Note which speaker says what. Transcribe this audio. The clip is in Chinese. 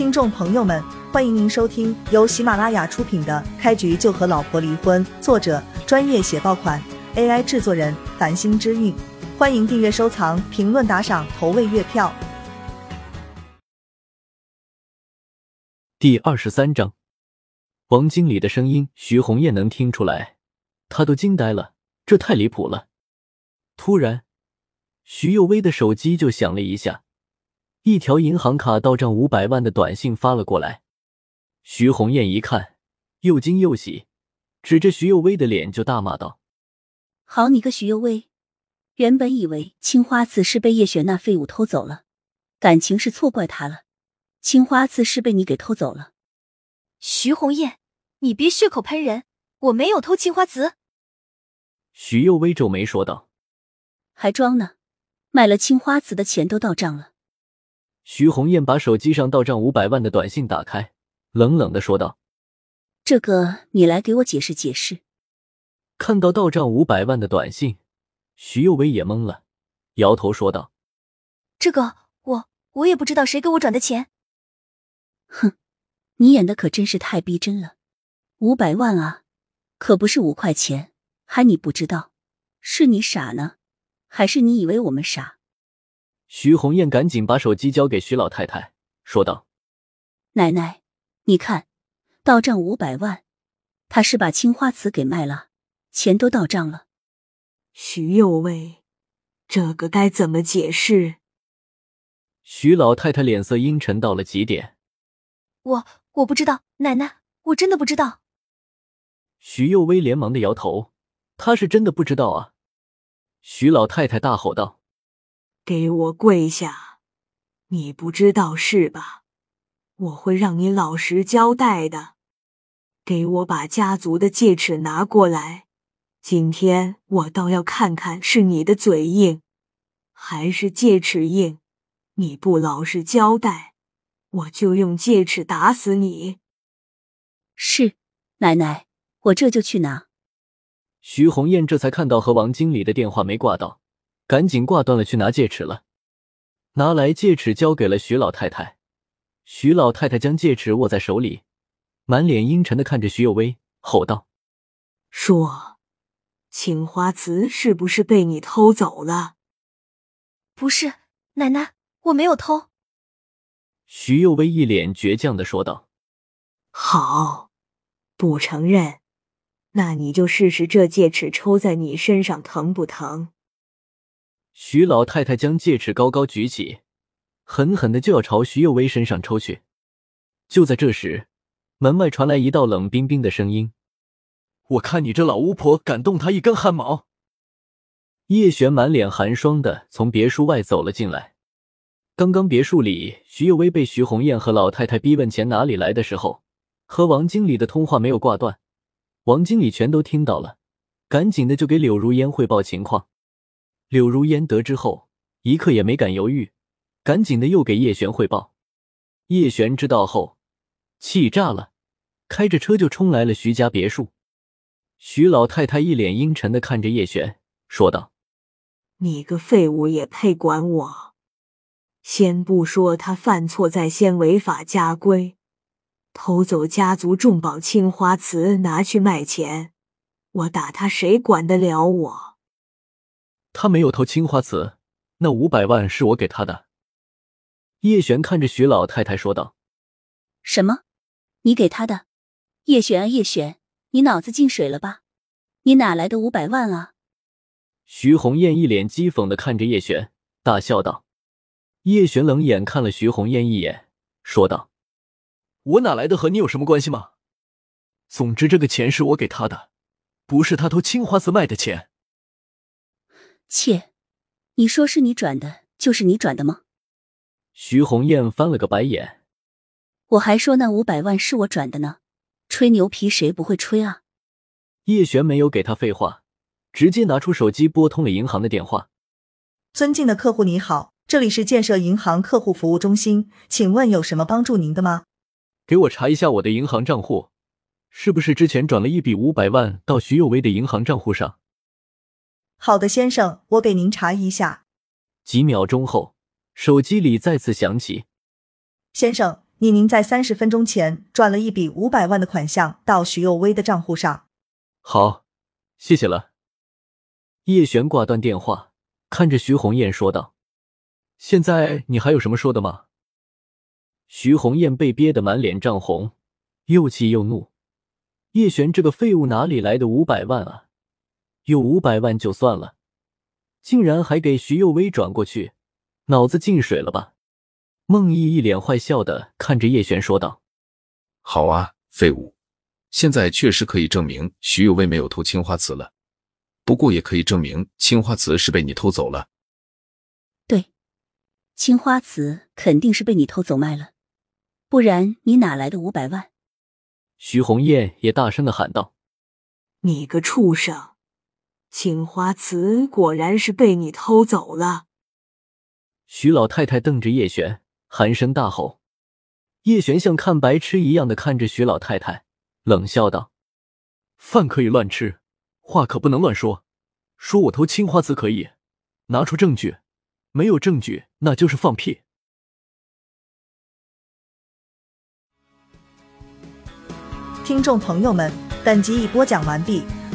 Speaker 1: 听众朋友们，欢迎您收听由喜马拉雅出品的《开局就和老婆离婚》，作者专业写爆款，AI 制作人繁星之韵。欢迎订阅、收藏、评论、打赏、投喂月票。
Speaker 2: 第二十三章，王经理的声音，徐红艳能听出来，她都惊呆了，这太离谱了。突然，徐幼薇的手机就响了一下。一条银行卡到账五百万的短信发了过来，徐红艳一看，又惊又喜，指着徐幼薇的脸就大骂道：“
Speaker 3: 好你个徐幼薇！原本以为青花瓷是被叶璇那废物偷走了，感情是错怪他了，青花瓷是被你给偷走了。”
Speaker 4: 徐红艳，你别血口喷人，我没有偷青花瓷。
Speaker 2: 徐幼薇皱眉说道：“
Speaker 3: 还装呢，卖了青花瓷的钱都到账了。”
Speaker 2: 徐红艳把手机上到账五百万的短信打开，冷冷的说道：“
Speaker 3: 这个你来给我解释解释。”
Speaker 2: 看到到账五百万的短信，徐幼薇也懵了，摇头说道：“
Speaker 4: 这个我我也不知道谁给我转的钱。”
Speaker 3: 哼，你演的可真是太逼真了，五百万啊，可不是五块钱，还你不知道？是你傻呢，还是你以为我们傻？
Speaker 2: 徐红艳赶紧把手机交给徐老太太，说道：“
Speaker 3: 奶奶，你看，到账五百万，他是把青花瓷给卖了，钱都到账了。”
Speaker 5: 徐幼薇，这个该怎么解释？
Speaker 2: 徐老太太脸色阴沉到了极点。
Speaker 4: 我我不知道，奶奶，我真的不知道。
Speaker 2: 徐幼薇连忙的摇头，她是真的不知道啊！徐老太太大吼道。
Speaker 5: 给我跪下！你不知道是吧？我会让你老实交代的。给我把家族的戒尺拿过来！今天我倒要看看是你的嘴硬，还是戒尺硬。你不老实交代，我就用戒尺打死你！
Speaker 3: 是奶奶，我这就去拿。
Speaker 2: 徐红艳这才看到和王经理的电话没挂到。赶紧挂断了，去拿戒尺了。拿来戒尺，交给了徐老太太。徐老太太将戒尺握在手里，满脸阴沉的看着徐有为，吼道：“
Speaker 5: 说，青花瓷是不是被你偷走了？”“
Speaker 4: 不是，奶奶，我没有偷。”
Speaker 2: 徐有为一脸倔强的说道。
Speaker 5: “好，不承认，那你就试试这戒尺抽在你身上疼不疼？”
Speaker 2: 徐老太太将戒尺高高举起，狠狠的就要朝徐幼薇身上抽去。就在这时，门外传来一道冷冰冰的声音：“
Speaker 6: 我看你这老巫婆敢动他一根汗毛！”
Speaker 2: 叶璇满脸寒霜的从别墅外走了进来。刚刚别墅里，徐幼薇被徐红艳和老太太逼问钱哪里来的时候，和王经理的通话没有挂断，王经理全都听到了，赶紧的就给柳如烟汇报情况。柳如烟得知后，一刻也没敢犹豫，赶紧的又给叶璇汇报。叶璇知道后，气炸了，开着车就冲来了徐家别墅。徐老太太一脸阴沉的看着叶璇，说道：“
Speaker 5: 你个废物也配管我？先不说他犯错在先，违法家规，偷走家族重宝青花瓷拿去卖钱，我打他谁管得了我？”
Speaker 2: 他没有偷青花瓷，那五百万是我给他的。叶璇看着徐老太太说道：“
Speaker 3: 什么？你给他的？叶璇啊，叶璇，你脑子进水了吧？你哪来的五百万啊？”
Speaker 2: 徐红艳一脸讥讽的看着叶璇，大笑道：“叶璇冷眼看了徐红艳一眼，说道：‘
Speaker 6: 我哪来的和你有什么关系吗？总之这个钱是我给他的，不是他偷青花瓷卖的钱。’”
Speaker 3: 切，你说是你转的，就是你转的吗？
Speaker 2: 徐红艳翻了个白眼。
Speaker 3: 我还说那五百万是我转的呢，吹牛皮谁不会吹啊？
Speaker 2: 叶璇没有给他废话，直接拿出手机拨通了银行的电话。
Speaker 1: 尊敬的客户你好，这里是建设银行客户服务中心，请问有什么帮助您的吗？
Speaker 2: 给我查一下我的银行账户，是不是之前转了一笔五百万到徐有为的银行账户上？
Speaker 1: 好的，先生，我给您查一下。
Speaker 2: 几秒钟后，手机里再次响起：“
Speaker 1: 先生，您您在三十分钟前转了一笔五百万的款项到徐幼薇的账户上。
Speaker 2: 好，谢谢了。叶璇挂断电话，看着徐红艳说道：“现在你还有什么说的吗？”徐红艳被憋得满脸涨红，又气又怒。叶璇这个废物哪里来的五百万啊？有五百万就算了，竟然还给徐幼薇转过去，脑子进水了吧？孟毅一脸坏笑的看着叶璇说道：“
Speaker 7: 好啊，废物！现在确实可以证明徐有为没有偷青花瓷了，不过也可以证明青花瓷是被你偷走了。
Speaker 3: 对，青花瓷肯定是被你偷走卖了，不然你哪来的五百万？”
Speaker 2: 徐红艳也大声的喊道：“
Speaker 5: 你个畜生！青花瓷果然是被你偷走了！”
Speaker 2: 徐老太太瞪着叶璇。寒声大吼，叶璇像看白痴一样的看着徐老太太，冷笑道：“
Speaker 6: 饭可以乱吃，话可不能乱说。说我偷青花瓷可以，拿出证据。没有证据，那就是放屁。”
Speaker 1: 听众朋友们，本集已播讲完毕，